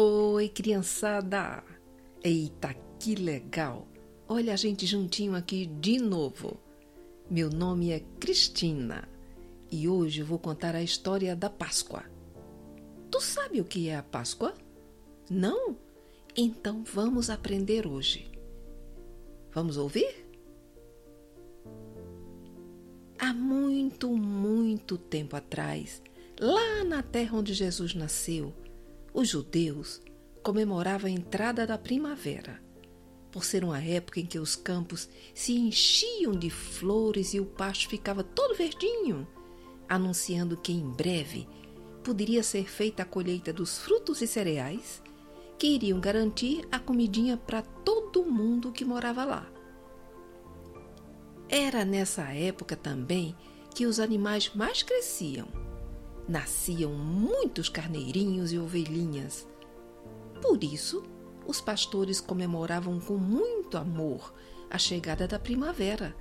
Oi, criançada! Eita, que legal! Olha a gente juntinho aqui de novo. Meu nome é Cristina e hoje vou contar a história da Páscoa. Tu sabe o que é a Páscoa? Não? Então vamos aprender hoje. Vamos ouvir? Há muito, muito tempo atrás, lá na terra onde Jesus nasceu, os judeus comemoravam a entrada da primavera, por ser uma época em que os campos se enchiam de flores e o pasto ficava todo verdinho, anunciando que em breve poderia ser feita a colheita dos frutos e cereais que iriam garantir a comidinha para todo mundo que morava lá. Era nessa época também que os animais mais cresciam. Nasciam muitos carneirinhos e ovelhinhas. Por isso, os pastores comemoravam com muito amor a chegada da primavera,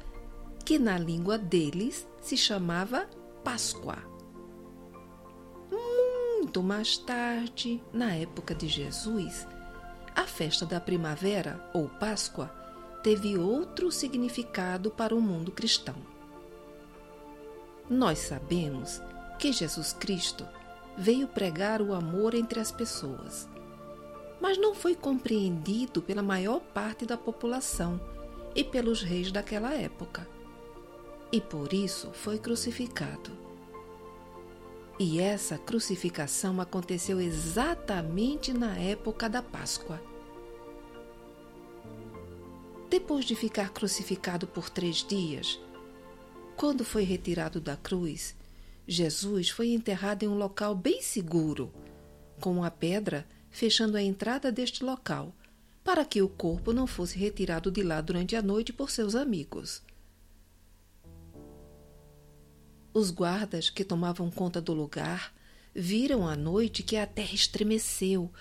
que na língua deles se chamava Páscoa. Muito mais tarde, na época de Jesus, a festa da primavera, ou Páscoa, teve outro significado para o mundo cristão. Nós sabemos que Jesus Cristo veio pregar o amor entre as pessoas, mas não foi compreendido pela maior parte da população e pelos reis daquela época. E por isso foi crucificado. E essa crucificação aconteceu exatamente na época da Páscoa. Depois de ficar crucificado por três dias, quando foi retirado da cruz, Jesus foi enterrado em um local bem seguro, com uma pedra fechando a entrada deste local, para que o corpo não fosse retirado de lá durante a noite por seus amigos. Os guardas que tomavam conta do lugar viram à noite que a terra estremeceu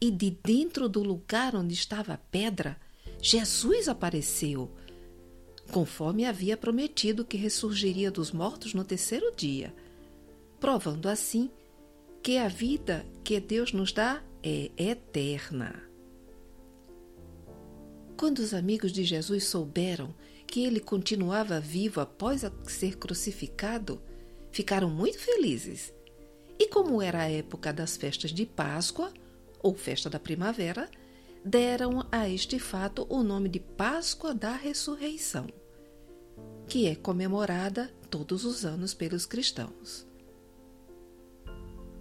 e de dentro do lugar onde estava a pedra Jesus apareceu, conforme havia prometido que ressurgiria dos mortos no terceiro dia, provando assim que a vida que Deus nos dá é eterna. Quando os amigos de Jesus souberam que ele continuava vivo após ser crucificado, ficaram muito felizes. E como era a época das festas de Páscoa, ou festa da primavera, deram a este fato o nome de Páscoa da Ressurreição, que é comemorada todos os anos pelos cristãos.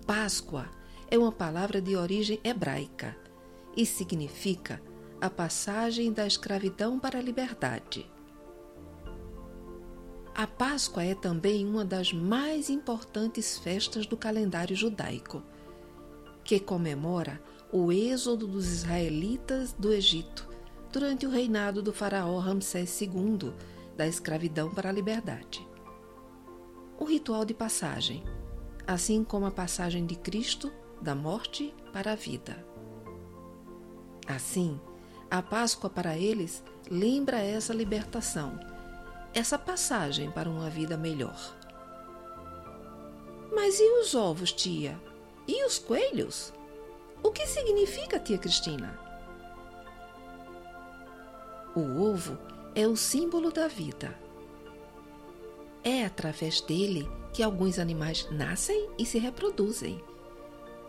Páscoa é uma palavra de origem hebraica e significa a passagem da escravidão para a liberdade. A Páscoa é também uma das mais importantes festas do calendário judaico, que comemora o êxodo dos israelitas do Egito durante o reinado do faraó Ramsés II, da escravidão para a liberdade. O ritual de passagem, assim como a passagem de Cristo da morte para a vida. Assim, a Páscoa para eles lembra essa libertação, essa passagem para uma vida melhor. Mas e os ovos, tia? E os coelhos? O que significa, tia Cristina? O ovo é o símbolo da vida. É através dele que alguns animais nascem e se reproduzem.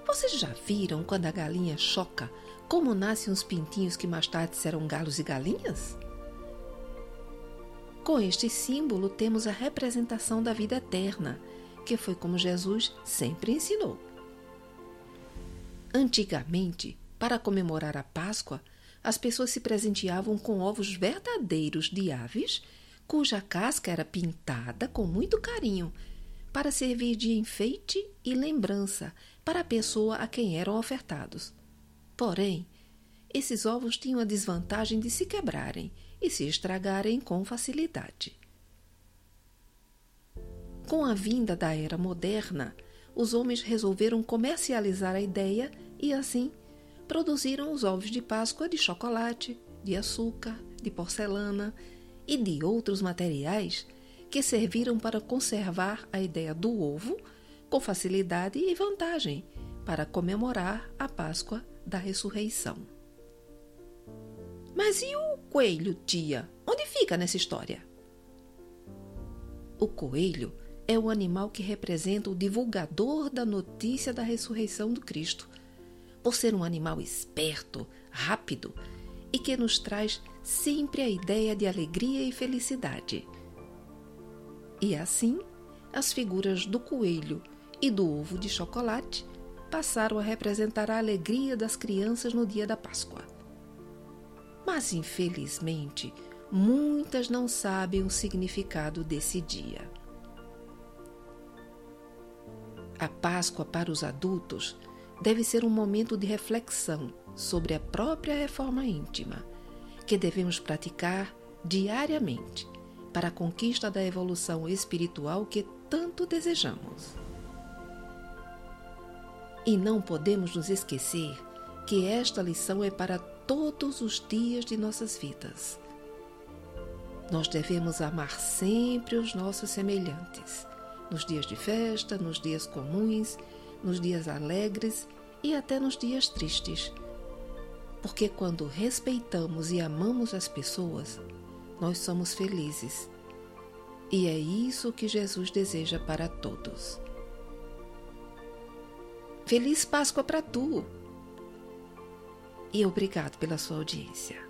Vocês já viram quando a galinha choca como nascem os pintinhos que mais tarde serão galos e galinhas? Com este símbolo temos a representação da vida eterna, que foi como Jesus sempre ensinou. Antigamente, para comemorar a Páscoa, as pessoas se presenteavam com ovos verdadeiros de aves, cuja casca era pintada com muito carinho, para servir de enfeite e lembrança para a pessoa a quem eram ofertados. Porém, esses ovos tinham a desvantagem de se quebrarem e se estragarem com facilidade. Com a vinda da era moderna, os homens resolveram comercializar a ideia e, assim, produziram os ovos de Páscoa de chocolate, de açúcar, de porcelana e de outros materiais que serviram para conservar a ideia do ovo com facilidade e vantagem para comemorar a Páscoa da ressurreição. Mas e o coelho, tia? Onde fica nessa história? O coelho é o animal que representa o divulgador da notícia da ressurreição do Cristo, por ser um animal esperto, rápido e que nos traz sempre a ideia de alegria e felicidade. E assim, as figuras do coelho e do ovo de chocolate passaram a representar a alegria das crianças no dia da Páscoa. Mas, infelizmente, muitas não sabem o significado desse dia. A Páscoa para os adultos deve ser um momento de reflexão sobre a própria reforma íntima, que devemos praticar diariamente para a conquista da evolução espiritual que tanto desejamos. E não podemos nos esquecer que esta lição é para todos os dias de nossas vidas. Nós devemos amar sempre os nossos semelhantes, nos dias de festa, nos dias comuns, nos dias alegres e até nos dias tristes. Porque quando respeitamos e amamos as pessoas, nós somos felizes. E é isso que Jesus deseja para todos. Feliz Páscoa para tu! E obrigado pela sua audiência.